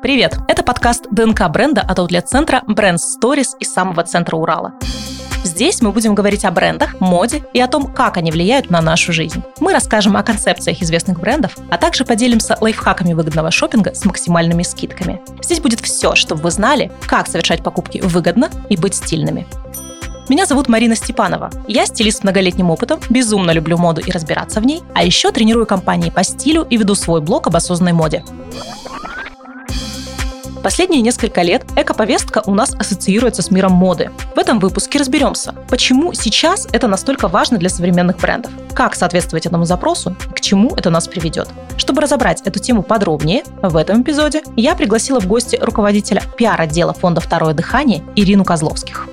Привет! Это подкаст ДНК бренда от аутлет-центра Brand Stories из самого центра Урала. Здесь мы будем говорить о брендах, моде и о том, как они влияют на нашу жизнь. Мы расскажем о концепциях известных брендов, а также поделимся лайфхаками выгодного шопинга с максимальными скидками. Здесь будет все, чтобы вы знали, как совершать покупки выгодно и быть стильными. Меня зовут Марина Степанова. Я стилист с многолетним опытом, безумно люблю моду и разбираться в ней, а еще тренирую компании по стилю и веду свой блог об осознанной моде. Последние несколько лет эко-повестка у нас ассоциируется с миром моды. В этом выпуске разберемся, почему сейчас это настолько важно для современных брендов, как соответствовать этому запросу и к чему это нас приведет. Чтобы разобрать эту тему подробнее, в этом эпизоде я пригласила в гости руководителя пиар-отдела фонда «Второе дыхание» Ирину Козловских.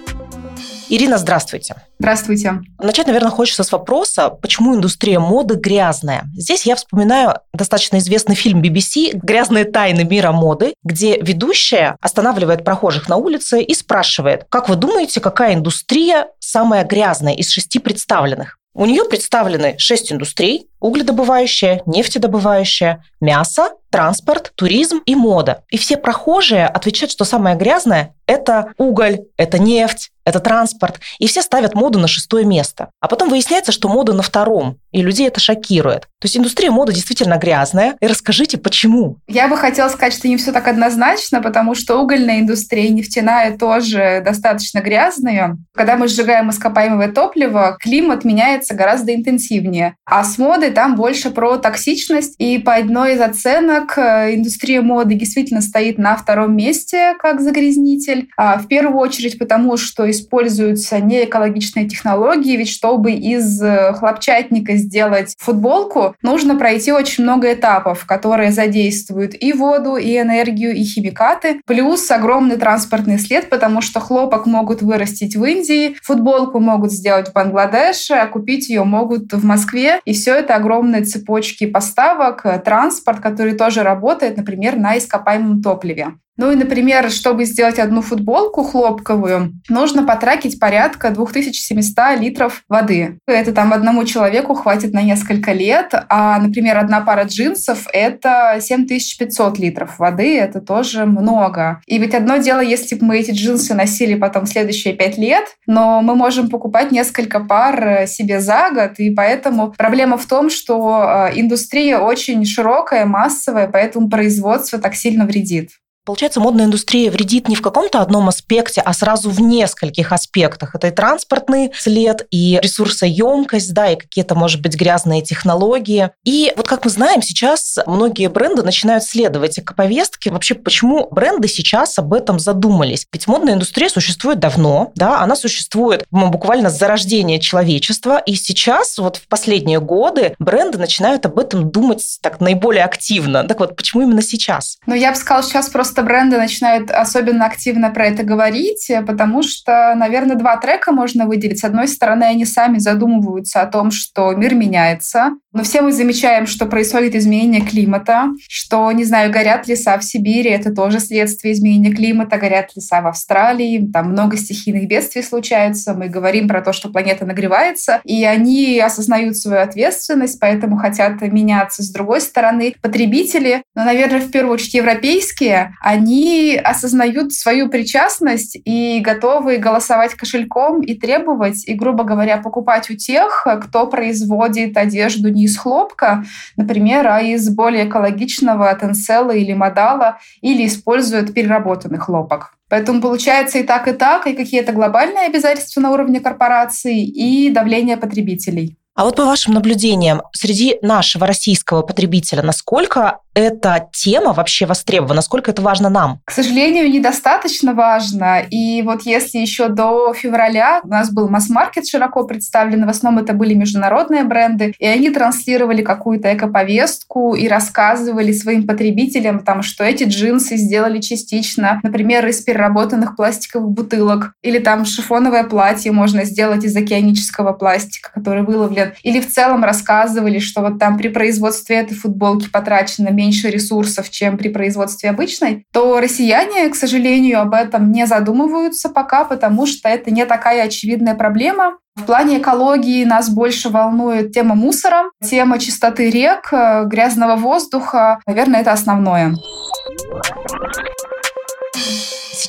Ирина, здравствуйте. Здравствуйте. Начать, наверное, хочется с вопроса, почему индустрия моды грязная. Здесь я вспоминаю достаточно известный фильм BBC «Грязные тайны мира моды», где ведущая останавливает прохожих на улице и спрашивает, как вы думаете, какая индустрия самая грязная из шести представленных? У нее представлены шесть индустрий, угледобывающая, нефтедобывающая, мясо, транспорт, туризм и мода. И все прохожие отвечают, что самое грязное – это уголь, это нефть, это транспорт. И все ставят моду на шестое место. А потом выясняется, что мода на втором. И людей это шокирует. То есть индустрия моды действительно грязная. И расскажите, почему? Я бы хотела сказать, что не все так однозначно, потому что угольная индустрия и нефтяная тоже достаточно грязные. Когда мы сжигаем ископаемое топливо, климат меняется гораздо интенсивнее. А с модой там больше про токсичность. И по одной из оценок э, индустрия моды действительно стоит на втором месте как загрязнитель. А в первую очередь потому, что используются неэкологичные технологии, ведь чтобы из э, хлопчатника сделать футболку, нужно пройти очень много этапов, которые задействуют и воду, и энергию, и химикаты, плюс огромный транспортный след, потому что хлопок могут вырастить в Индии, футболку могут сделать в Бангладеше, а купить ее могут в Москве, и все это огромные цепочки поставок, э, транспорт, который тоже работает, например, на ископаемом топливе. Ну и, например, чтобы сделать одну футболку хлопковую, нужно потратить порядка 2700 литров воды. Это там одному человеку хватит на несколько лет, а, например, одна пара джинсов — это 7500 литров воды, это тоже много. И ведь одно дело, если бы мы эти джинсы носили потом следующие пять лет, но мы можем покупать несколько пар э, себе за год, и поэтому проблема в том, что э, индустрия очень широкая, массовая, поэтому производство так сильно вредит. Получается, модная индустрия вредит не в каком-то одном аспекте, а сразу в нескольких аспектах. Это и транспортный след, и ресурсоемкость, да, и какие-то, может быть, грязные технологии. И вот как мы знаем, сейчас многие бренды начинают следовать эко-повестке. Вообще, почему бренды сейчас об этом задумались? Ведь модная индустрия существует давно, да, она существует буквально с зарождения человечества, и сейчас, вот в последние годы, бренды начинают об этом думать так наиболее активно. Так вот, почему именно сейчас? Ну, я бы сказала, сейчас просто просто бренды начинают особенно активно про это говорить, потому что, наверное, два трека можно выделить. С одной стороны, они сами задумываются о том, что мир меняется, но все мы замечаем, что происходит изменение климата, что, не знаю, горят леса в Сибири, это тоже следствие изменения климата, горят леса в Австралии, там много стихийных бедствий случается, мы говорим про то, что планета нагревается, и они осознают свою ответственность, поэтому хотят меняться. С другой стороны, потребители, ну, наверное, в первую очередь европейские, они осознают свою причастность и готовы голосовать кошельком и требовать, и, грубо говоря, покупать у тех, кто производит одежду не из хлопка, например, а из более экологичного тенсела или модала, или используют переработанный хлопок. Поэтому получается и так, и так, и какие-то глобальные обязательства на уровне корпораций, и давление потребителей. А вот по вашим наблюдениям, среди нашего российского потребителя, насколько эта тема вообще востребована, насколько это важно нам? К сожалению, недостаточно важно. И вот если еще до февраля у нас был масс-маркет широко представлен, в основном это были международные бренды, и они транслировали какую-то эко-повестку и рассказывали своим потребителям, там, что эти джинсы сделали частично, например, из переработанных пластиковых бутылок, или там шифоновое платье можно сделать из океанического пластика, который выловлен лет. Или в целом рассказывали, что вот там при производстве этой футболки потрачено меньше ресурсов, чем при производстве обычной, то россияне, к сожалению, об этом не задумываются пока, потому что это не такая очевидная проблема. В плане экологии нас больше волнует тема мусора, тема чистоты рек, э, грязного воздуха. Наверное, это основное.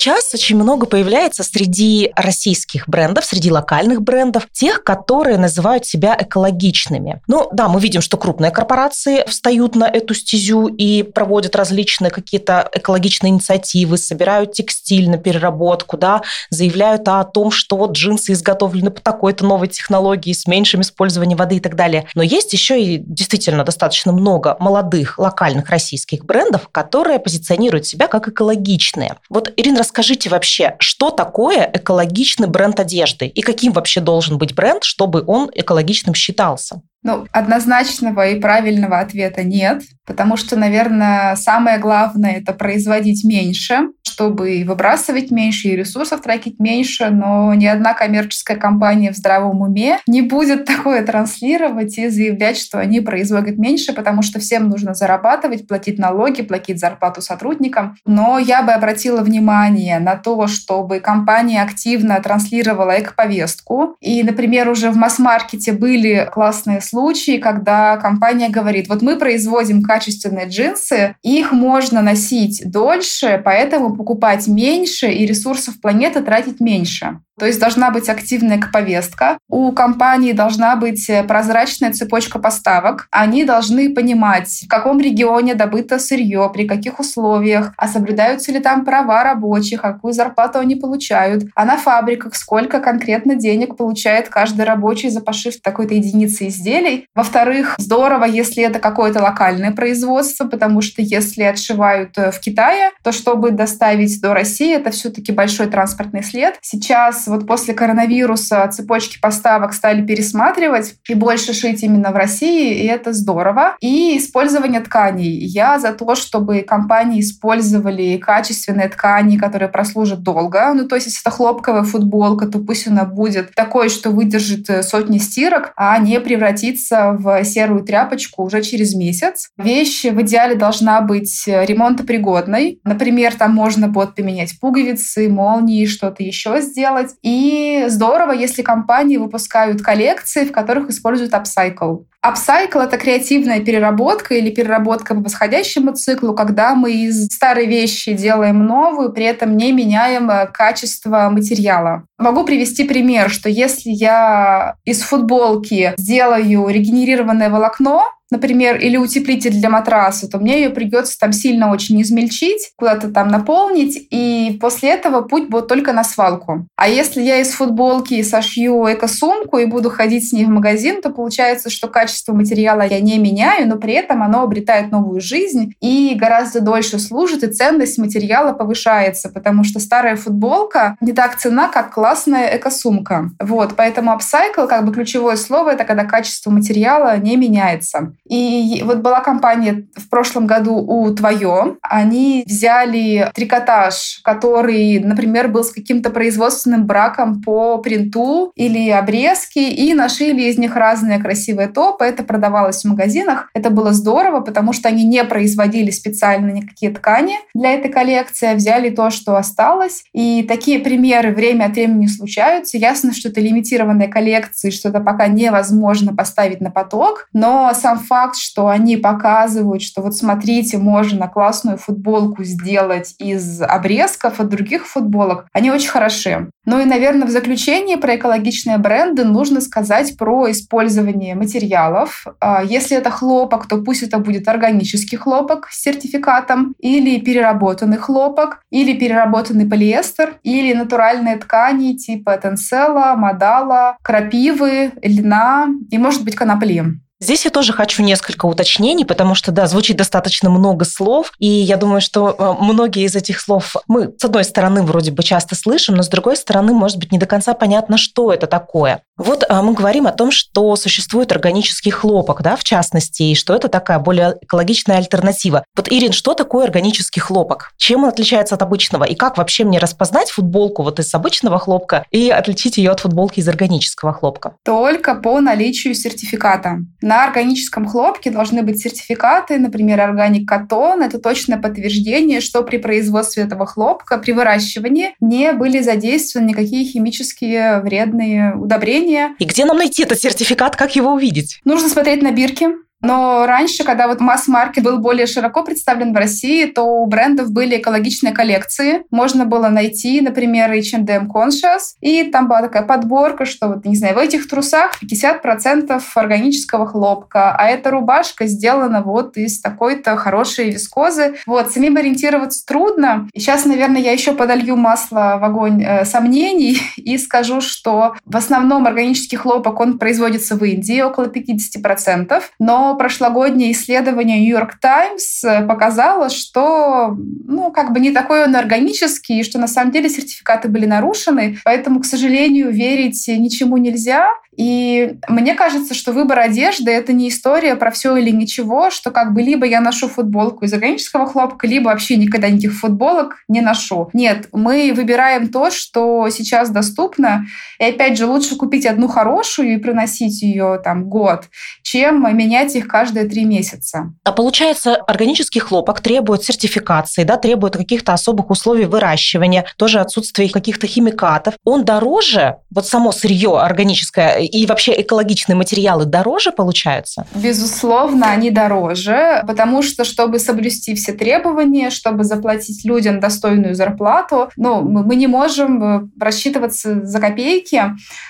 Сейчас очень много появляется среди российских брендов, среди локальных брендов, тех, которые называют себя экологичными. Ну да, мы видим, что крупные корпорации встают на эту стезю и проводят различные какие-то экологичные инициативы, собирают текстиль на переработку, да, заявляют о том, что джинсы изготовлены по такой-то новой технологии с меньшим использованием воды и так далее. Но есть еще и действительно достаточно много молодых локальных российских брендов, которые позиционируют себя как экологичные. Вот, Ирина, расскажите вообще, что такое экологичный бренд одежды и каким вообще должен быть бренд, чтобы он экологичным считался? Ну, однозначного и правильного ответа нет, потому что, наверное, самое главное — это производить меньше, чтобы выбрасывать меньше, и ресурсов тратить меньше, но ни одна коммерческая компания в здравом уме не будет такое транслировать и заявлять, что они производят меньше, потому что всем нужно зарабатывать, платить налоги, платить зарплату сотрудникам. Но я бы обратила внимание на то, чтобы компания активно транслировала эко-повестку. И, например, уже в масс-маркете были классные случаи, случаи, когда компания говорит, вот мы производим качественные джинсы, их можно носить дольше, поэтому покупать меньше и ресурсов планеты тратить меньше. То есть должна быть активная повестка. У компании должна быть э, прозрачная цепочка поставок. Они должны понимать, в каком регионе добыто сырье, при каких условиях, а соблюдаются ли там права рабочих, а какую зарплату они получают, а на фабриках сколько конкретно денег получает каждый рабочий за пошив такой-то единицы изделий. Во-вторых, здорово, если это какое-то локальное производство, потому что если отшивают э, в Китае, то чтобы доставить до России, это все-таки большой транспортный след. Сейчас вот после коронавируса цепочки поставок стали пересматривать и больше шить именно в России, и это здорово. И использование тканей. Я за то, чтобы компании использовали качественные ткани, которые прослужат долго. Ну, то есть, если это хлопковая футболка, то пусть она будет такой, что выдержит э, сотни стирок, а не превратится в серую тряпочку уже через месяц. Вещь в идеале должна быть э, ремонтопригодной. Например, там можно будет поменять пуговицы, молнии, что-то еще сделать. И здорово, если компании выпускают коллекции, в которых используют апсайкл. Апсайкл — это креативная переработка или переработка по восходящему циклу, когда мы из старой вещи делаем новую, при этом не меняем э, качество материала. Могу привести пример, что если я из футболки сделаю регенерированное волокно, например, или утеплитель для матраса, то мне ее придется там сильно очень измельчить, куда-то там наполнить, и после этого путь будет только на свалку. А если я из футболки сошью эко-сумку и буду ходить с ней в магазин, то получается, что качество материала я не меняю, но при этом оно обретает новую жизнь и гораздо дольше служит, и ценность материала повышается, потому что старая футболка не так цена, как классная эко-сумка. Вот, поэтому upcycle, как бы ключевое слово, это когда качество материала не меняется. И вот была компания в прошлом году у Твое. Они взяли трикотаж, который, например, был с каким-то производственным браком по принту или обрезке, и нашили из них разные красивые топы. Это продавалось в магазинах. Это было здорово, потому что они не производили специально никакие ткани для этой коллекции, а взяли то, что осталось. И такие примеры время от времени случаются. Ясно, что это лимитированные коллекции, что это пока невозможно поставить на поток, но сам факт, что они показывают, что вот смотрите, можно классную футболку сделать из обрезков от других футболок, они очень хороши. Ну и, наверное, в заключение про экологичные бренды нужно сказать про использование материалов. А, если это хлопок, то пусть это будет органический хлопок с сертификатом, или переработанный хлопок, или переработанный полиэстер, или натуральные ткани типа тенсела, модала, крапивы, льна и, может быть, конопли. Здесь я тоже хочу несколько уточнений, потому что, да, звучит достаточно много слов, и я думаю, что э, многие из этих слов мы, с одной стороны, вроде бы часто слышим, но с другой стороны, может быть, не до конца понятно, что это такое. Вот а, мы говорим о том, что существует органический хлопок, да, в частности, и что это такая более экологичная альтернатива. Вот, Ирин, что такое органический хлопок? Чем он отличается от обычного? И как вообще мне распознать футболку вот из обычного хлопка и отличить ее от футболки из органического хлопка? Только по наличию сертификата. На органическом хлопке должны быть сертификаты, например, органик катон. Это точное подтверждение, что при производстве этого хлопка, при выращивании не были задействованы никакие химические вредные удобрения. И где нам найти этот сертификат, как его увидеть? Нужно смотреть на бирки, Но раньше, когда вот масс-маркет был более широко представлен в России, то у брендов были экологичные коллекции. Можно было найти, например, H&M Conscious, и там была такая подборка, что вот, не знаю, в этих трусах 50% органического хлопка, а эта рубашка сделана вот из такой-то хорошей вискозы. Вот, самим ориентироваться трудно. И сейчас, наверное, я еще подолью масло в огонь э, сомнений и скажу, что в основном органический хлопок, он производится в Индии, около 50%, но прошлогоднее исследование New York Times показало, что, ну, как бы не такой он органический, и что на самом деле сертификаты были нарушены, поэтому, к сожалению, верить ничему нельзя. И мне кажется, что выбор одежды — это не история про все или ничего, что как бы либо я ношу футболку из органического хлопка, либо вообще никогда никаких футболок не ношу. Нет, мы выбираем то, что сейчас доступно. И опять же, лучше купить одну хорошую и приносить ее там год, чем менять их каждые три месяца. А получается, органический хлопок требует сертификации, да, требует каких-то особых условий выращивания, тоже отсутствие каких-то химикатов. Он дороже, вот само сырье органическое и вообще экологичные материалы дороже получаются? Безусловно, они дороже, потому что, чтобы соблюсти все требования, чтобы заплатить людям достойную зарплату, ну, мы не можем э, рассчитываться за копейки.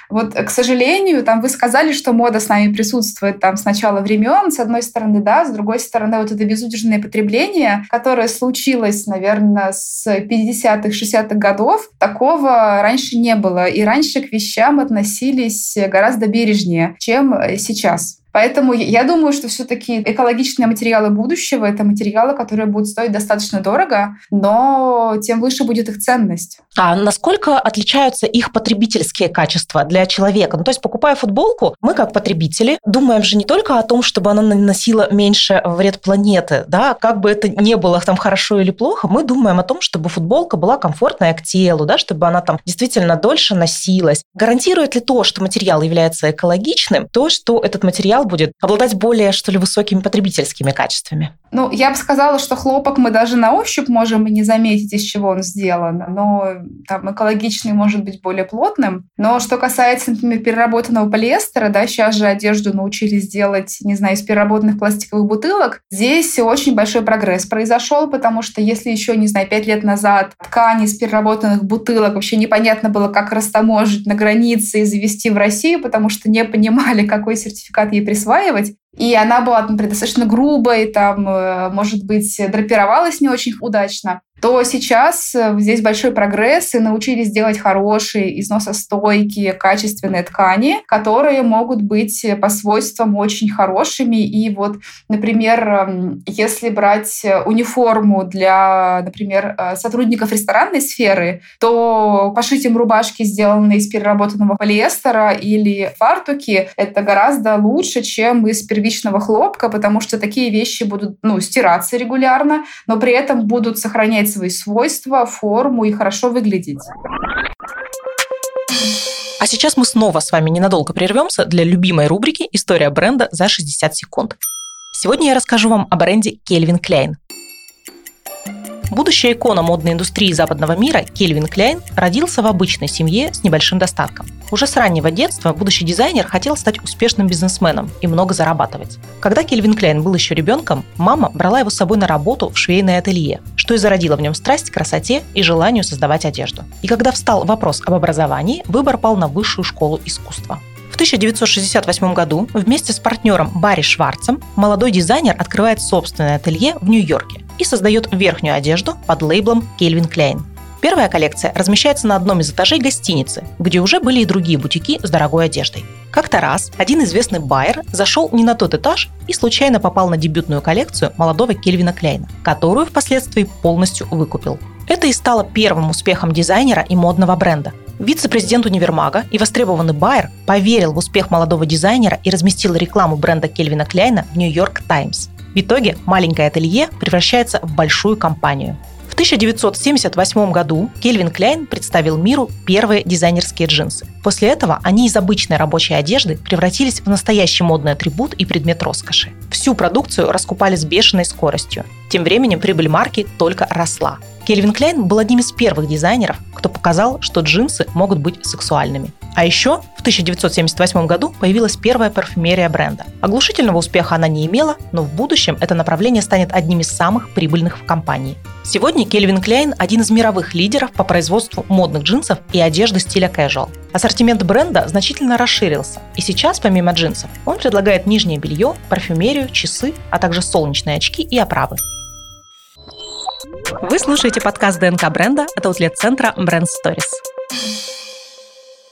Вот, к сожалению, там вы сказали, что мода с нами присутствует там с начала времен, с одной стороны, да, с другой стороны, вот это безудержное потребление, которое случилось, наверное, с 50-х, 60-х годов, такого раньше не было. И раньше к вещам относились гораздо гораздо бережнее, чем э, сейчас. Поэтому я думаю, что все-таки экологичные материалы будущего — это материалы, которые будут стоить достаточно дорого, но тем выше будет их ценность. А насколько отличаются их потребительские качества для человека? Ну, то есть, покупая футболку, мы как потребители думаем же не только о том, чтобы она наносила меньше вред планеты, да, как бы это не было там хорошо или плохо, мы думаем о том, чтобы футболка была комфортная к телу, да, чтобы она там действительно дольше носилась. Гарантирует ли то, что материал является экологичным, то, что этот материал будет обладать более, что ли, высокими потребительскими качествами? Ну, я бы сказала, что хлопок мы даже на ощупь можем и не заметить, из чего он сделан. Но там экологичный может быть более плотным. Но что касается, например, переработанного полиэстера, да, сейчас же одежду научились делать, не знаю, из переработанных пластиковых бутылок. Здесь очень большой прогресс произошел, потому что если еще, не знаю, пять лет назад ткани из переработанных бутылок вообще непонятно было, как растаможить на границе и завести в Россию, потому что не понимали, какой сертификат ей присваивать, и она была, например, достаточно грубой, там, э, может быть, драпировалась не очень удачно то сейчас э, здесь большой прогресс, и научились делать хорошие, износостойкие, качественные ткани, которые могут быть э, по свойствам очень хорошими. И вот, например, эм, если брать униформу для, например, сотрудников ресторанной сферы, то пошить им рубашки, сделанные из переработанного полиэстера или фартуки, это гораздо лучше, чем из первичного хлопка, потому что такие вещи будут ну, стираться регулярно, но при этом будут сохранять свои свойства, форму и хорошо выглядеть. А сейчас мы снова с вами ненадолго прервемся для любимой рубрики «История бренда за 60 секунд». Сегодня я расскажу вам о бренде Кельвин Кляйн. Будущая икона модной индустрии западного мира Кельвин Кляйн родился в обычной семье с небольшим достатком. Уже с раннего детства будущий дизайнер хотел стать успешным бизнесменом и много зарабатывать. Когда Кельвин Кляйн был еще ребенком, мама брала его с собой на работу в швейное ателье, что и зародило в нем страсть к красоте и желанию создавать одежду. И когда встал вопрос об образовании, выбор пал на высшую школу искусства. В 1968 году вместе с партнером Барри Шварцем молодой дизайнер открывает собственное ателье в Нью-Йорке и создает верхнюю одежду под лейблом Calvin Klein. Первая коллекция размещается на одном из этажей гостиницы, где уже были и другие бутики с дорогой одеждой. Как-то раз один известный байер зашел не на тот этаж и случайно попал на дебютную коллекцию молодого Кельвина Кляйна, которую впоследствии полностью выкупил. Это и стало первым успехом дизайнера и модного бренда. Вице-президент универмага и востребованный байер поверил в успех молодого дизайнера и разместил рекламу бренда Кельвина Кляйна в Нью-Йорк Таймс. В итоге маленькое ателье превращается в большую компанию. В 1978 году Кельвин Кляйн представил миру первые дизайнерские джинсы. После этого они из обычной рабочей одежды превратились в настоящий модный атрибут и предмет роскоши. Всю продукцию раскупали с бешеной скоростью. Тем временем прибыль марки только росла. Кельвин Кляйн был одним из первых дизайнеров, кто показал, что джинсы могут быть сексуальными. А еще в 1978 году появилась первая парфюмерия бренда. Оглушительного успеха она не имела, но в будущем это направление станет одним из самых прибыльных в компании. Сегодня Кельвин Кляйн – один из мировых лидеров по производству модных джинсов и одежды стиля casual. Ассортимент бренда значительно расширился, и сейчас, помимо джинсов, он предлагает нижнее белье, парфюмерию, часы, а также солнечные очки и оправы. Вы слушаете подкаст ДНК бренда от аутлет-центра Brand Stories.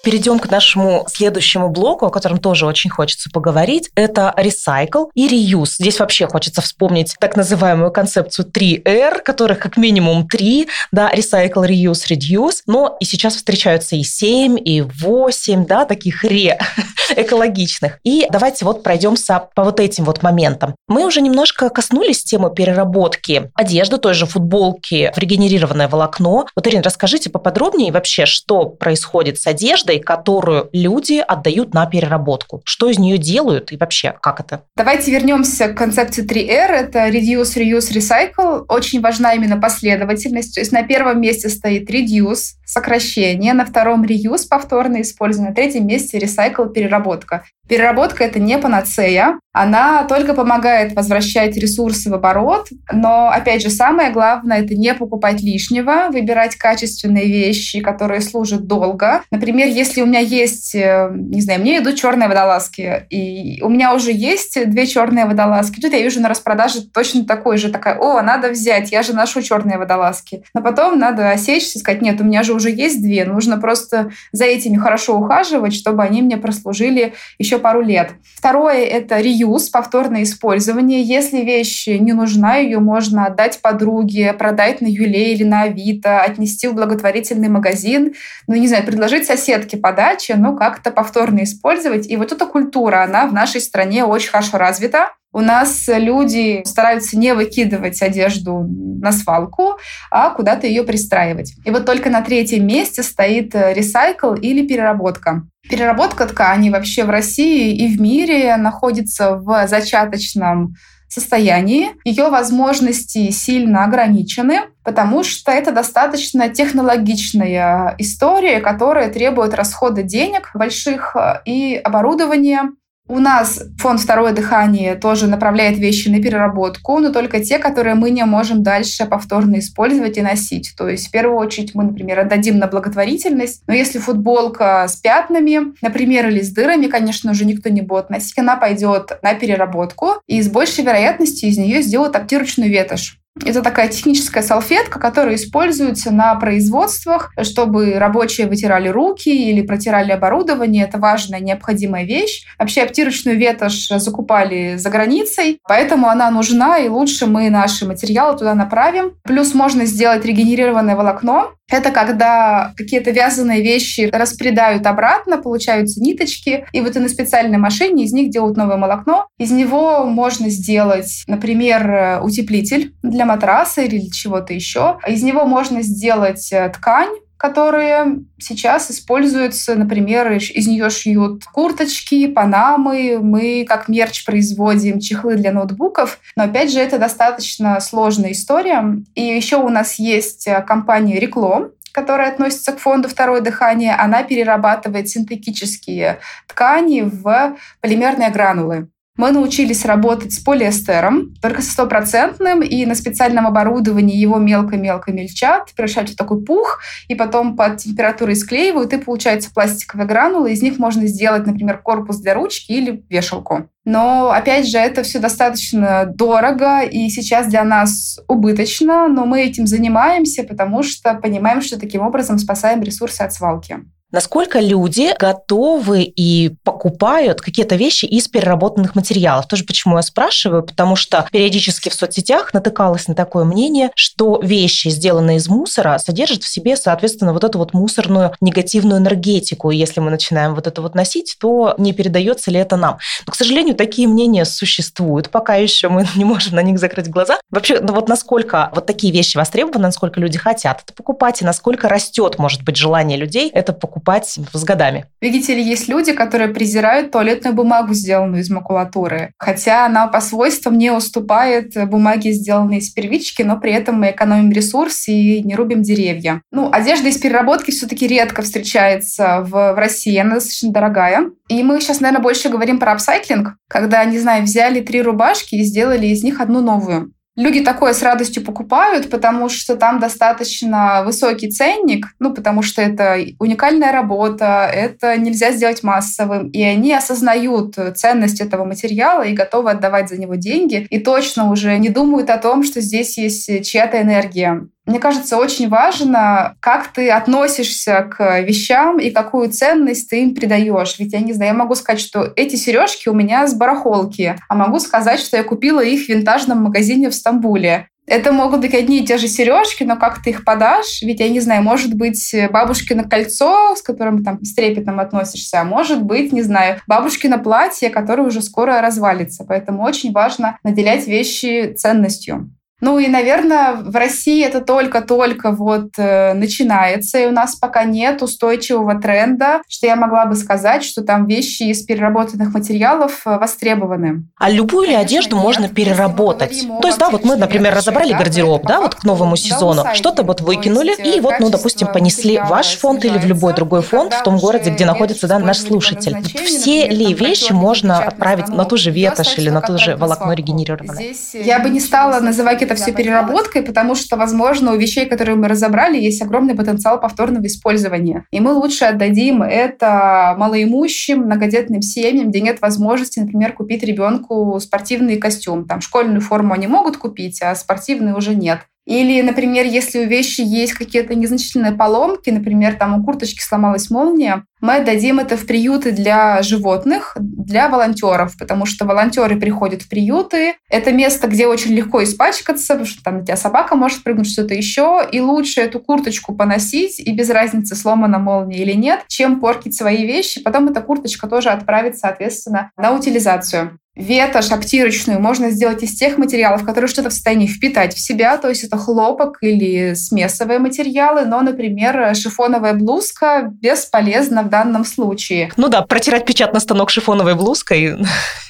Перейдем к нашему следующему блоку, о котором тоже очень хочется поговорить. Это recycle и reuse. Здесь вообще хочется вспомнить так называемую концепцию 3R, которых как минимум 3, да, recycle, reuse, reduce. Но и сейчас встречаются и 7, и 8, да, таких ре экологичных. И давайте вот пройдемся по вот этим вот моментам. Мы уже немножко коснулись темы переработки одежды, той же футболки в регенерированное волокно. Вот, Ирина, расскажите поподробнее вообще, что происходит с одеждой, продукцией, которую люди отдают на переработку. Что из нее делают и вообще как это? Давайте вернемся к концепции 3R. Это Reduce, Reuse, Recycle. Очень важна именно последовательность. То есть на первом месте стоит Reduce, сокращение, на втором Reuse, повторное использование, на третьем месте Recycle, переработка. Переработка – это не панацея, она только помогает возвращать ресурсы в оборот, но, опять же, самое главное – это не покупать лишнего, выбирать качественные вещи, которые служат долго. Например, если у меня есть, э, не знаю, мне идут черные водолазки, и у меня уже есть две черные водолазки, тут я вижу на распродаже точно такой же, такая, о, надо взять, я же ношу черные водолазки. Но потом надо осечься и сказать, нет, у меня же уже есть две, нужно просто за этими хорошо ухаживать, чтобы они мне прослужили еще еще пару лет. Второе – это реюз, повторное использование. Если вещь не нужна, ее можно отдать подруге, продать на Юле или на Авито, отнести в благотворительный магазин, ну, не знаю, предложить соседке подачи, но как-то повторно использовать. И вот эта культура, она в нашей стране очень хорошо развита. У нас люди стараются не выкидывать одежду на свалку, а куда-то ее пристраивать. И вот только на третьем месте стоит ресайкл или переработка. Переработка тканей вообще в России и в мире находится в зачаточном состоянии. Ее возможности сильно ограничены, потому что это достаточно технологичная история, которая требует расхода денег больших и оборудования. У нас фонд «Второе дыхание» тоже направляет вещи на переработку, но только те, которые мы не можем дальше повторно использовать и носить. То есть, в первую очередь, мы, например, отдадим на благотворительность, но если футболка с пятнами, например, или с дырами, конечно, уже никто не будет носить, она пойдет на переработку, и с большей вероятностью из нее сделают обтирочную ветошь. Это такая техническая салфетка, которая используется на производствах, чтобы рабочие вытирали руки или протирали оборудование. Это важная, необходимая вещь. Вообще обтирочную ветошь закупали за границей, поэтому она нужна, и лучше мы наши материалы туда направим. Плюс можно сделать регенерированное волокно, это когда какие-то вязаные вещи распредают обратно, получаются ниточки, и вот и на специальной машине из них делают новое волокно. Из него можно сделать, например, утеплитель для матраса или чего-то еще. Из него можно сделать э, ткань, которые сейчас используются, например, из нее шьют курточки, панамы, мы как мерч производим чехлы для ноутбуков, но опять же это достаточно сложная история. И еще у нас есть э, компания Реклом, которая относится к фонду «Второе дыхание», она перерабатывает синтетические ткани в полимерные гранулы. Мы научились работать с полиэстером, только со стопроцентным, и на специальном оборудовании его мелко-мелко мельчат, превращают в такой пух, и потом под температурой склеивают, и получается пластиковые гранулы. Из них можно сделать, например, корпус для ручки или вешалку. Но, опять же, это все достаточно дорого и сейчас для нас убыточно, но мы этим занимаемся, потому что понимаем, что таким образом спасаем ресурсы от свалки насколько люди готовы и покупают какие-то вещи из переработанных материалов. Тоже почему я спрашиваю, потому что периодически в соцсетях натыкалась на такое мнение, что вещи, сделанные из мусора, содержат в себе, соответственно, вот эту вот мусорную негативную энергетику. И если мы начинаем вот это вот носить, то не передается ли это нам? Но, к сожалению, такие мнения существуют. Пока еще мы не можем на них закрыть глаза. Вообще, ну вот насколько вот такие вещи востребованы, насколько люди хотят это покупать, и насколько растет, может быть, желание людей это покупать покупать с годами. Видите ли, есть люди, которые презирают туалетную бумагу, сделанную из макулатуры. Хотя она по свойствам не уступает бумаге, сделанной из первички, но при этом мы экономим ресурс и не рубим деревья. Ну, одежда из переработки все-таки редко встречается в, в России, она достаточно дорогая. И мы сейчас, наверное, больше говорим про апсайклинг, когда, не знаю, взяли три рубашки и сделали из них одну новую. Люди такое с радостью покупают, потому что там достаточно высокий ценник, ну, потому что это уникальная работа, это нельзя сделать массовым, и они осознают ценность этого материала и готовы отдавать за него деньги, и точно уже не думают о том, что здесь есть чья-то энергия. Мне кажется, очень важно, как ты относишься к вещам и какую ценность ты им придаешь. Ведь я не знаю, я могу сказать, что эти сережки у меня с барахолки, а могу сказать, что я купила их в винтажном магазине в Стамбуле. Это могут быть одни и те же сережки, но как ты их подашь? Ведь, я не знаю, может быть бабушкино кольцо, с которым там с трепетом относишься, а может быть, не знаю, бабушкино платье, которое уже скоро развалится. Поэтому очень важно наделять вещи ценностью. Ну и, наверное, в России это только-только вот э, начинается, и у нас пока нет устойчивого тренда, что я могла бы сказать, что там вещи из переработанных материалов э, востребованы. А любую ли одежду нет, можно переработать? То есть, да, вот мы, например, разобрали да, гардероб, да, вот к новому сезону, что-то вот выкинули, и вот, ну, допустим, понесли ваш фонд или в любой другой фонд в том городе, где находится да, наш слушатель. Все ли вещи можно отправить на ту же ветошь или на то же волокно регенерированное? Я бы не стала называть это все переработкой, потому что, возможно, у вещей, которые мы разобрали, есть огромный потенциал повторного использования. И мы лучше отдадим это малоимущим, многодетным семьям, где нет возможности, например, купить ребенку спортивный костюм. Там школьную форму они могут купить, а спортивный уже нет. Или, например, если у вещи есть какие-то незначительные поломки, например, там у курточки сломалась молния, мы отдадим это в приюты для животных, для волонтеров, потому что волонтеры приходят в приюты. Это место, где очень легко испачкаться, потому что там у тебя собака может прыгнуть, что-то еще, и лучше эту курточку поносить, и без разницы, сломана молния или нет, чем портить свои вещи. Потом эта курточка тоже отправится, соответственно, на утилизацию. Ветошь обтирочную можно сделать из тех материалов, которые что-то в состоянии впитать в себя, то есть это хлопок или смесовые материалы, но, например, шифоновая блузка бесполезна в данном случае. Ну да, протирать печатный станок шифоновой блузкой,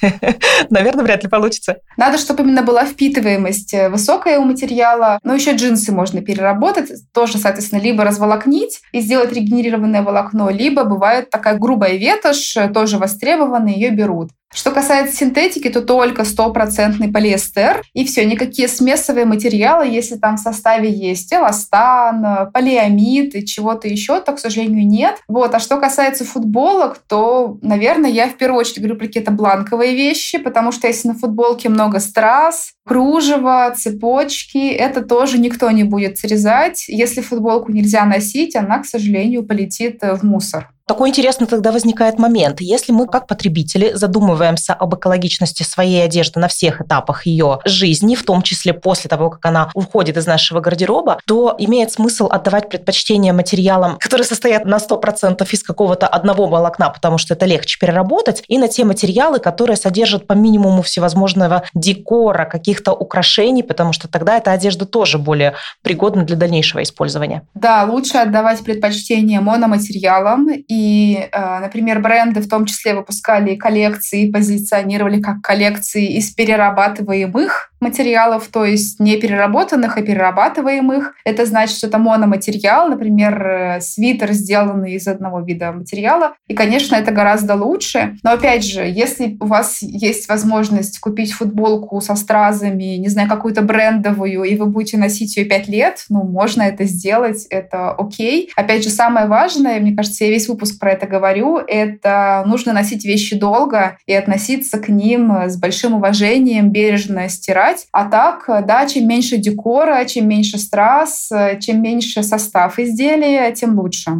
наверное, вряд ли получится. Надо, чтобы именно была впитываемость э, высокая у материала, но еще джинсы можно переработать, тоже, соответственно, либо разволокнить и сделать регенерированное волокно, либо бывает такая грубая ветошь, э, тоже востребованная, ее берут. Что касается синтетики, то только стопроцентный полиэстер, и все, никакие смесовые материалы, если там в составе есть эластан, полиамид и чего-то еще, то, к сожалению, нет. Вот. А что касается футболок, то, наверное, я в первую очередь говорю про какие-то бланковые вещи, потому что если на футболке много страз, кружево, цепочки, это тоже никто не будет срезать. Если футболку нельзя носить, она, к сожалению, полетит в мусор. Такой интересный тогда возникает момент. Если мы как потребители задумываемся об экологичности своей одежды на всех этапах ее жизни, в том числе после того, как она уходит из нашего гардероба, то имеет смысл отдавать предпочтение материалам, которые состоят на 100% из какого-то одного волокна, потому что это легче переработать, и на те материалы, которые содержат по минимуму всевозможного декора, каких-то украшений, потому что тогда эта одежда тоже более пригодна для дальнейшего использования. Да, лучше отдавать предпочтение мономатериалам э, например, бренды в том числе выпускали коллекции, позиционировали как коллекции из перерабатываемых материалов, то есть не переработанных, а перерабатываемых. Это значит, что это мономатериал, например, э, свитер, сделанный из одного вида материала. И, конечно, это гораздо лучше. Но, опять же, если у вас есть возможность купить футболку со стразами, не знаю, какую-то брендовую, и вы будете носить ее пять лет, ну, можно это сделать, это окей. Опять же, самое важное, мне кажется, я весь выпуск выпуск про это говорю, это нужно носить вещи долго и относиться к ним с большим уважением, бережно стирать. А так, да, чем меньше декора, чем меньше страз, чем меньше состав изделия, тем лучше.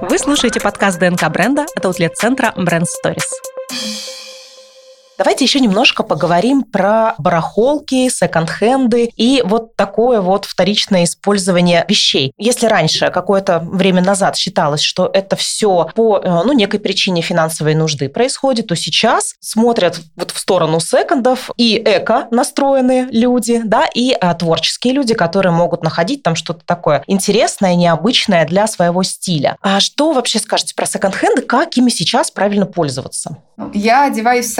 Вы слушаете подкаст ДНК бренда от аутлет-центра Brand Stories. Давайте еще немножко поговорим про барахолки, секонд-хенды и вот такое вот вторичное использование вещей. Если раньше, какое-то время назад считалось, что это все по э, ну, некой причине финансовой нужды происходит, то сейчас смотрят вот в сторону секондов и эко настроенные люди, да, и а, творческие люди, которые могут находить там что-то такое интересное, необычное для своего стиля. А что вообще скажете про секонд-хенды, как ими сейчас правильно пользоваться? Я одеваюсь в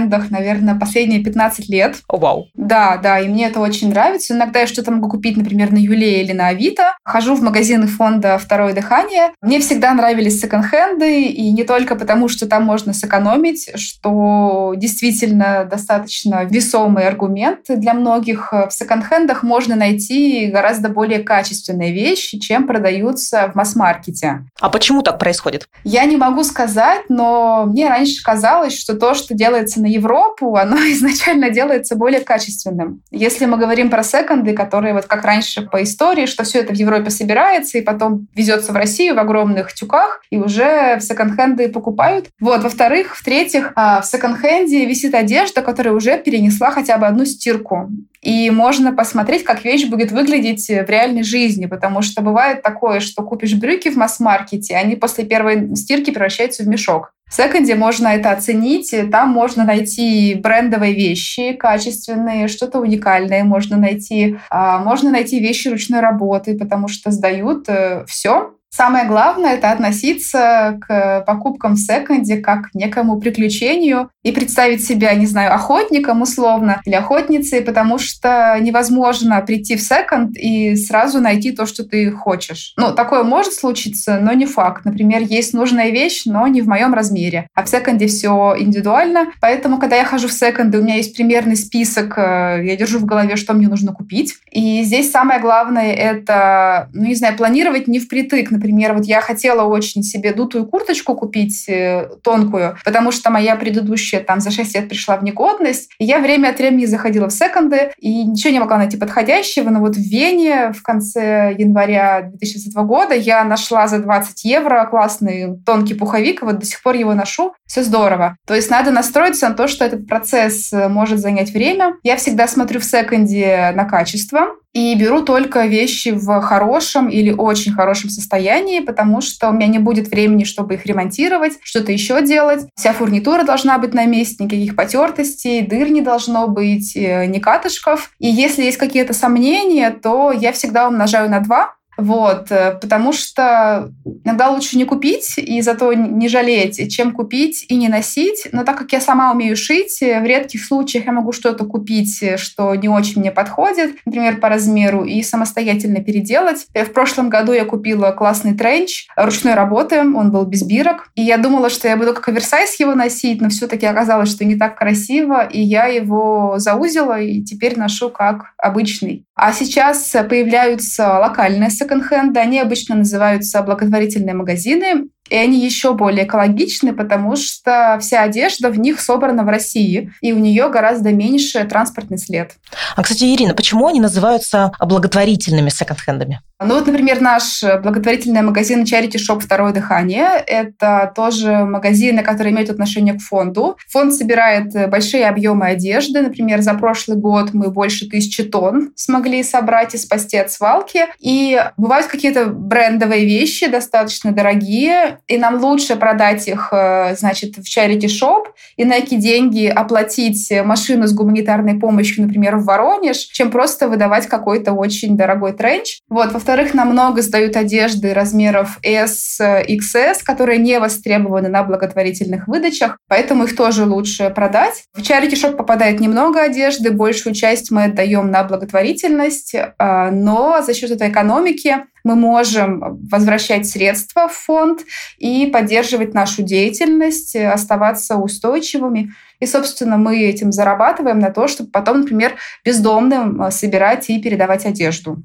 секонд-хендах, наверное, последние 15 лет. О, вау. Да, да, и мне это очень нравится. Иногда я что-то могу купить, например, на Юле или на Авито. Хожу в магазины фонда «Второе дыхание». Мне всегда нравились секонд-хенды, и не только потому, что там можно сэкономить, что действительно достаточно весомый аргумент для многих. В секонд-хендах можно найти гораздо более качественные вещи, чем продаются в масс-маркете. А почему так происходит? Я не могу сказать, но мне раньше казалось, что то, что делается на Европу, оно изначально делается более качественным. Если мы говорим про секонды, которые вот как раньше по истории, что все это в Европе собирается и потом везется в Россию в огромных тюках, и уже в секонд-хенды покупают. Вот, во-вторых, в-третьих, а, в секонд-хенде висит одежда, которая уже перенесла хотя бы одну стирку. И можно посмотреть, как вещь будет выглядеть в реальной жизни, потому что бывает такое, что купишь брюки в масс-маркете, они после первой стирки превращаются в мешок. В секонде можно это оценить, там можно найти брендовые вещи, качественные, что-то уникальное можно найти. А, можно найти вещи ручной работы, потому что сдают э, все, Самое главное — это относиться к покупкам в секонде как к некому приключению и представить себя, не знаю, охотником условно или охотницей, потому что невозможно прийти в секонд и сразу найти то, что ты хочешь. Ну, такое может случиться, но не факт. Например, есть нужная вещь, но не в моем размере. А в секонде все индивидуально. Поэтому, когда я хожу в секонды, у меня есть примерный список, э, я держу в голове, что мне нужно купить. И здесь самое главное — это, ну, не знаю, планировать не впритык, Например, вот я хотела очень себе дутую курточку купить э, тонкую, потому что моя предыдущая там за 6 лет пришла в негодность. И я время от времени заходила в секонды и ничего не могла найти подходящего. Но вот в Вене в конце января 2020 года я нашла за 20 евро классный тонкий пуховик, и вот до сих пор его ношу. Все здорово. То есть надо настроиться на то, что этот процесс э, может занять время. Я всегда смотрю в секонде на качество и беру только вещи в хорошем или очень хорошем состоянии, потому что у меня не будет времени, чтобы их ремонтировать, что-то еще делать. Вся фурнитура должна быть на месте, никаких потертостей, дыр не должно быть, э, ни катышков. И если есть какие-то сомнения, то я всегда умножаю на два, вот, э, потому что иногда лучше не купить и зато не жалеть, чем купить и не носить. Но так как я сама умею шить, э, в редких случаях я могу что-то купить, э, что не очень мне подходит, например, по размеру, и самостоятельно переделать. В прошлом году я купила классный тренч ручной работы, он был без бирок. И я думала, что я буду как оверсайз его носить, но все-таки оказалось, что не так красиво, и я его заузила, и теперь ношу как обычный. А сейчас появляются локальные секонд-хенды, они обычно называются благотворительные магазины, и они еще более экологичны, потому что вся одежда в них собрана в России, и у нее гораздо меньше транспортный след. А, кстати, Ирина, почему они называются благотворительными секонд-хендами? Ну вот, например, наш благотворительный магазин Charity Shop «Второе дыхание» — это тоже магазины, которые имеют отношение к фонду. Фонд собирает большие объемы одежды. Например, за прошлый год мы больше тысячи тонн смогли собрать и спасти от свалки. И бывают какие-то брендовые вещи, достаточно дорогие, и нам лучше продать их, э, значит, в shop и на эти деньги оплатить машину с гуманитарной помощью, например, в Воронеж, чем просто выдавать какой-то очень дорогой тренч. Вот. Во-вторых, нам много сдают одежды размеров S, XS, которые не востребованы на благотворительных выдачах, поэтому их тоже лучше продать. В shop попадает немного одежды, большую часть мы отдаем на благотворительность, э, но за счет этой экономики мы можем возвращать средства в фонд и поддерживать нашу деятельность, оставаться устойчивыми. И, собственно, мы этим зарабатываем на то, чтобы потом, например, бездомным собирать и передавать одежду.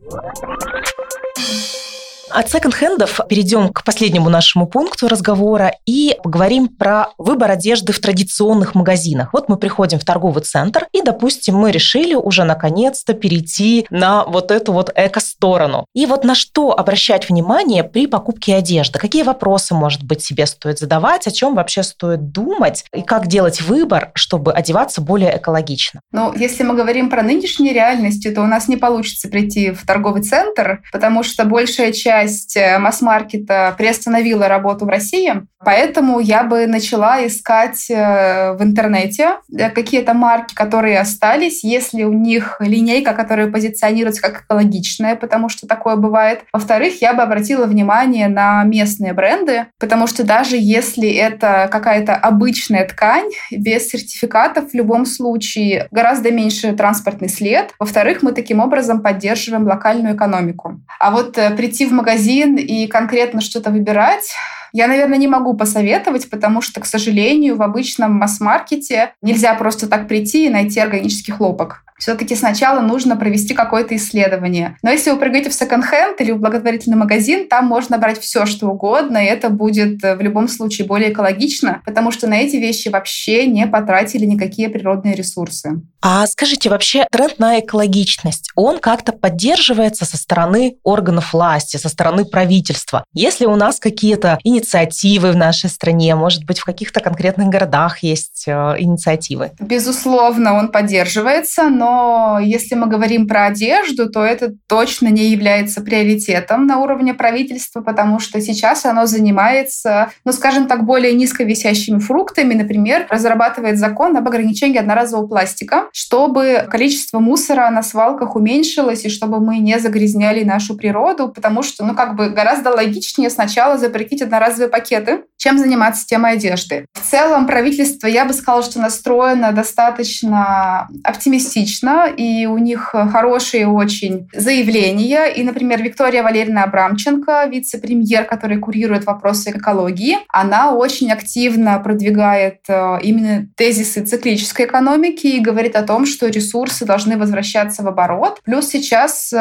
От секонд-хендов перейдем к последнему нашему пункту разговора и поговорим про выбор одежды в традиционных магазинах. Вот мы приходим в торговый центр, и, допустим, мы решили уже наконец-то перейти на вот эту вот эко-сторону. И вот на что обращать внимание при покупке одежды? Какие вопросы, может быть, себе стоит задавать, о чем вообще стоит думать, и как делать выбор, чтобы одеваться более экологично? Ну, если мы говорим про нынешние реальности, то у нас не получится прийти в торговый центр, потому что большая часть э, масс-маркета приостановила работу в России. Поэтому я бы начала искать э, в интернете э, какие-то марки, которые остались, если у них линейка, которая позиционируется как экологичная, потому что такое бывает. Во-вторых, я бы обратила внимание на местные бренды, потому что даже если это какая-то обычная ткань, без сертификатов в любом случае гораздо меньше транспортный след. Во-вторых, мы таким образом поддерживаем локальную экономику. А вот прийти в магазин и конкретно что-то выбирать, я, наверное, не могу посоветовать, потому что, к сожалению, в обычном масс-маркете нельзя просто так прийти и найти органический хлопок все-таки сначала нужно провести какое-то исследование. Но если вы прыгаете в секонд-хенд или в благотворительный магазин, там можно брать все, что угодно, и это будет э, в любом случае более экологично, потому что на эти вещи вообще не потратили никакие природные ресурсы. А скажите, вообще тренд на экологичность, он как-то поддерживается со стороны органов власти, со стороны правительства? Если у нас какие-то инициативы в нашей стране, может быть, в каких-то конкретных городах есть э, инициативы? Безусловно, он поддерживается, но если мы говорим про одежду, то это точно не является приоритетом на уровне правительства, потому что сейчас оно занимается, ну, скажем так, более низковисящими фруктами. Например, разрабатывает закон об ограничении одноразового пластика, чтобы количество мусора на свалках уменьшилось и чтобы мы не загрязняли нашу природу, потому что, ну, как бы гораздо логичнее сначала запретить одноразовые пакеты, чем заниматься темой одежды. В целом правительство, я бы сказала, что настроено достаточно оптимистично, и у них хорошие очень заявления. И, например, Виктория Валерьевна Абрамченко, вице-премьер, который курирует вопросы экологии, она очень активно продвигает э, именно тезисы циклической экономики и говорит о том, что ресурсы должны возвращаться в оборот. Плюс сейчас э,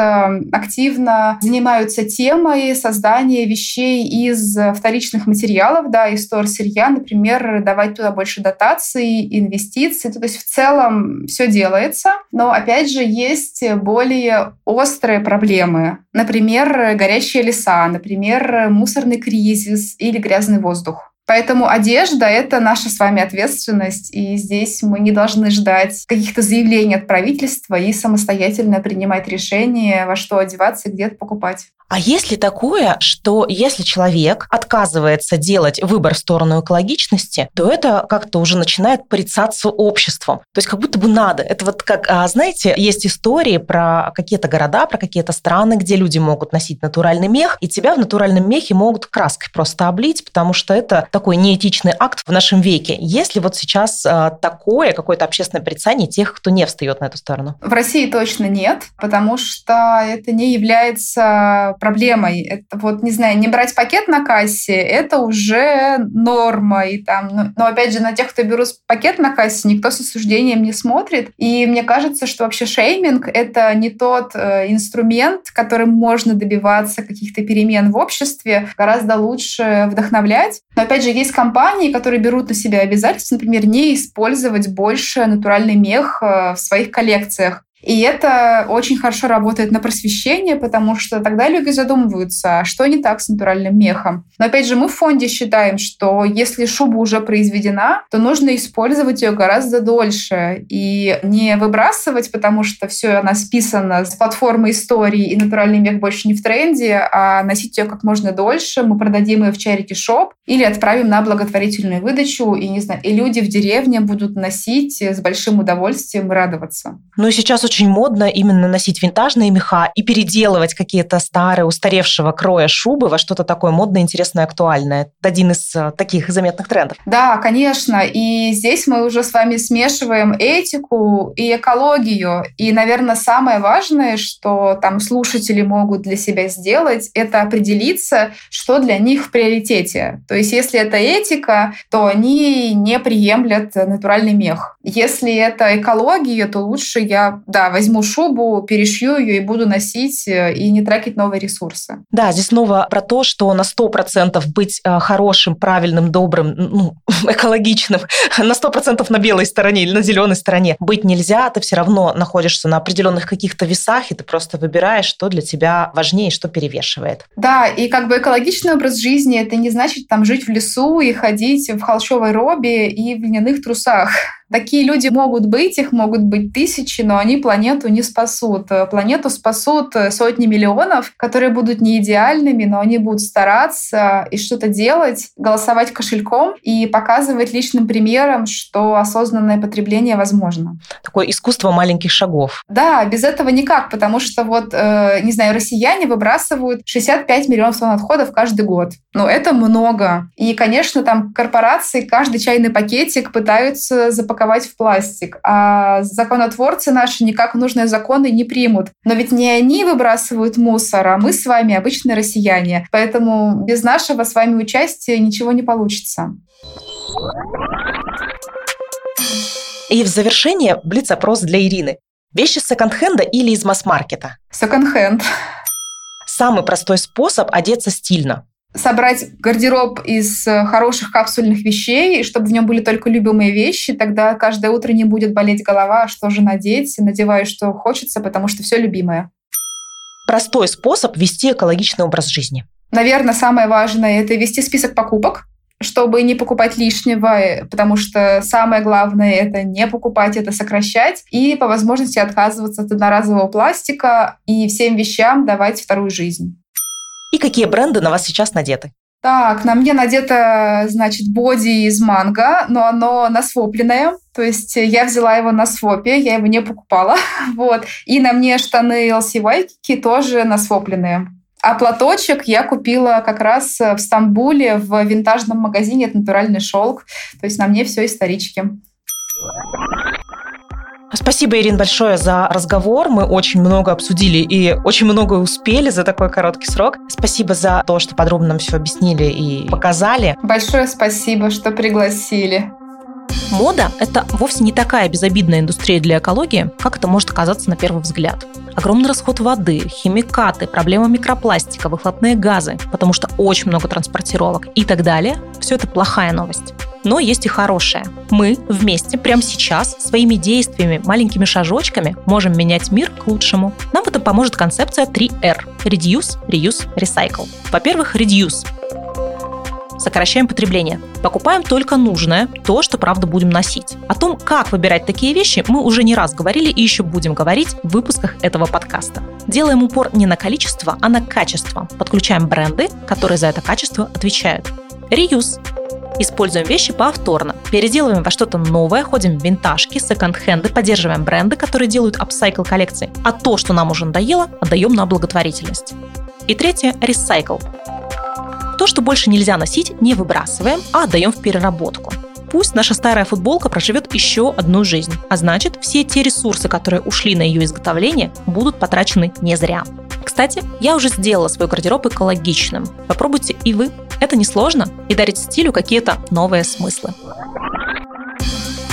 активно занимаются темой создания вещей из вторичных материалов, да, из сырья, например, давать туда больше дотаций, инвестиций. То есть в целом все делается, но опять же есть более острые проблемы. Например, горящие леса, например, мусорный кризис или грязный воздух. Поэтому одежда — это наша с вами ответственность, и здесь мы не должны ждать каких-то заявлений от правительства и самостоятельно принимать решение, во что одеваться и где это покупать. А есть ли такое, что если человек отказывается делать выбор в сторону экологичности, то это как-то уже начинает порицаться обществом? То есть как будто бы надо. Это вот как, а, знаете, есть истории про какие-то города, про какие-то страны, где люди могут носить натуральный мех, и тебя в натуральном мехе могут краской просто облить, потому что это такой неэтичный акт в нашем веке. Есть ли вот сейчас а, такое какое-то общественное порицание тех, кто не встает на эту сторону? В России точно нет, потому что это не является проблемой. Это вот, не знаю, не брать пакет на кассе, это уже норма. И там, но, но опять же, на тех, кто берут пакет на кассе, никто с осуждением не смотрит. И мне кажется, что вообще шейминг — это не тот э, инструмент, которым можно добиваться каких-то перемен в обществе. Гораздо лучше вдохновлять. Но опять же, есть компании, которые берут на себя обязательства, например, не использовать больше натуральный мех э, в своих коллекциях. И это очень хорошо работает на просвещение, потому что тогда люди задумываются, а что не так с натуральным мехом. Но опять же, мы в фонде считаем, что если шуба уже произведена, то нужно использовать ее гораздо дольше и не выбрасывать, потому что все она списана с платформы истории, и натуральный мех больше не в тренде, а носить ее как можно дольше. Мы продадим ее в shop или отправим на благотворительную выдачу, и, не знаю, и люди в деревне будут носить с большим удовольствием и радоваться. Ну и сейчас очень очень модно именно носить винтажные меха и переделывать какие-то старые, устаревшего кроя шубы во что-то такое модное, интересное, актуальное. Это один из э, таких заметных трендов. Да, конечно. И здесь мы уже с вами смешиваем этику и экологию. И, наверное, самое важное, что там слушатели могут для себя сделать, это определиться, что для них в приоритете. То есть, если это этика, то они не приемлят натуральный мех. Если это экология, то лучше я, да, да, возьму шубу, перешью ее и буду носить э, и не тратить новые ресурсы. Да, здесь снова про то, что на 100% быть э, хорошим, правильным, добрым, ну, экологичным, на 100% на белой стороне или на зеленой стороне быть нельзя, ты все равно находишься на определенных каких-то весах, и ты просто выбираешь, что для тебя важнее, что перевешивает. Да, и как бы экологичный образ жизни, это не значит там жить в лесу и ходить в холщовой робе и в льняных трусах. Такие люди могут быть, их могут быть тысячи, но они планету не спасут. Планету спасут сотни миллионов, которые будут не идеальными, но они будут стараться и что-то делать, голосовать кошельком и показывать личным примером, что осознанное потребление возможно. Такое искусство маленьких шагов. Да, без этого никак, потому что вот, э, не знаю, россияне выбрасывают 65 миллионов тонн отходов каждый год. Но это много. И, конечно, там корпорации каждый чайный пакетик пытаются запаковать упаковать в пластик. А законотворцы наши никак нужные законы не примут. Но ведь не они выбрасывают мусор, а мы с вами обычные россияне. Поэтому без нашего с вами участия ничего не получится. И в завершение блиц-опрос для Ирины. Вещи с секонд-хенда или из масс-маркета? Секонд-хенд. Самый простой способ одеться стильно собрать гардероб из э, хороших капсульных вещей, чтобы в нем были только любимые вещи, тогда каждое утро не будет болеть голова, что же надеть, надеваю, что хочется, потому что все любимое. Простой способ вести экологичный образ жизни. Наверное, самое важное – это вести список покупок, чтобы не покупать лишнего, э, потому что самое главное – это не покупать, это сокращать, и по возможности отказываться от одноразового пластика и всем вещам давать вторую жизнь. И какие бренды на вас сейчас надеты? Так, на мне надето, значит, боди из манго, но оно насвопленное. То есть я взяла его на свопе, я его не покупала. вот. И на мне штаны LC Waikiki тоже насвопленные. А платочек я купила как раз в Стамбуле в винтажном магазине. Это натуральный шелк. То есть на мне все исторички. Спасибо, Ирин, большое за разговор. Мы очень много обсудили и очень много успели за такой короткий срок. Спасибо за то, что подробно нам все объяснили и показали. Большое спасибо, что пригласили. Мода – это вовсе не такая безобидная индустрия для экологии, как это может казаться на первый взгляд. Огромный расход воды, химикаты, проблема микропластика, выхлопные газы, потому что очень много транспортировок и так далее – все это плохая новость. Но есть и хорошее. Мы вместе прямо сейчас своими действиями, маленькими шажочками можем менять мир к лучшему. Нам в этом поможет концепция 3R – Reduce, Reuse, Recycle. Во-первых, Reduce сокращаем потребление. Покупаем только нужное, то, что правда будем носить. О том, как выбирать такие вещи, мы уже не раз говорили и еще будем говорить в выпусках этого подкаста. Делаем упор не на количество, а на качество. Подключаем бренды, которые за это качество отвечают. Реюз. Используем вещи повторно. Переделываем во что-то новое, ходим в винтажки, секонд-хенды, поддерживаем бренды, которые делают апсайкл коллекции. А то, что нам уже надоело, отдаем на благотворительность. И третье – ресайкл. То, что больше нельзя носить, не выбрасываем, а отдаем в переработку. Пусть наша старая футболка проживет еще одну жизнь, а значит, все те ресурсы, которые ушли на ее изготовление, будут потрачены не зря. Кстати, я уже сделала свой гардероб экологичным. Попробуйте и вы. Это несложно и дарит стилю какие-то новые смыслы.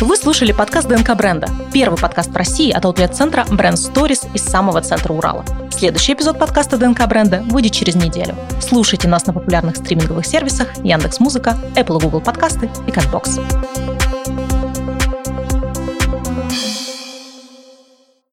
Вы слушали подкаст ДНК бренда. Первый подкаст в России от аутлет-центра Brand Stories из самого центра Урала. Следующий эпизод подкаста ДНК бренда выйдет через неделю. Слушайте нас на популярных стриминговых сервисах Яндекс Музыка, Apple и Google подкасты и Cashbox.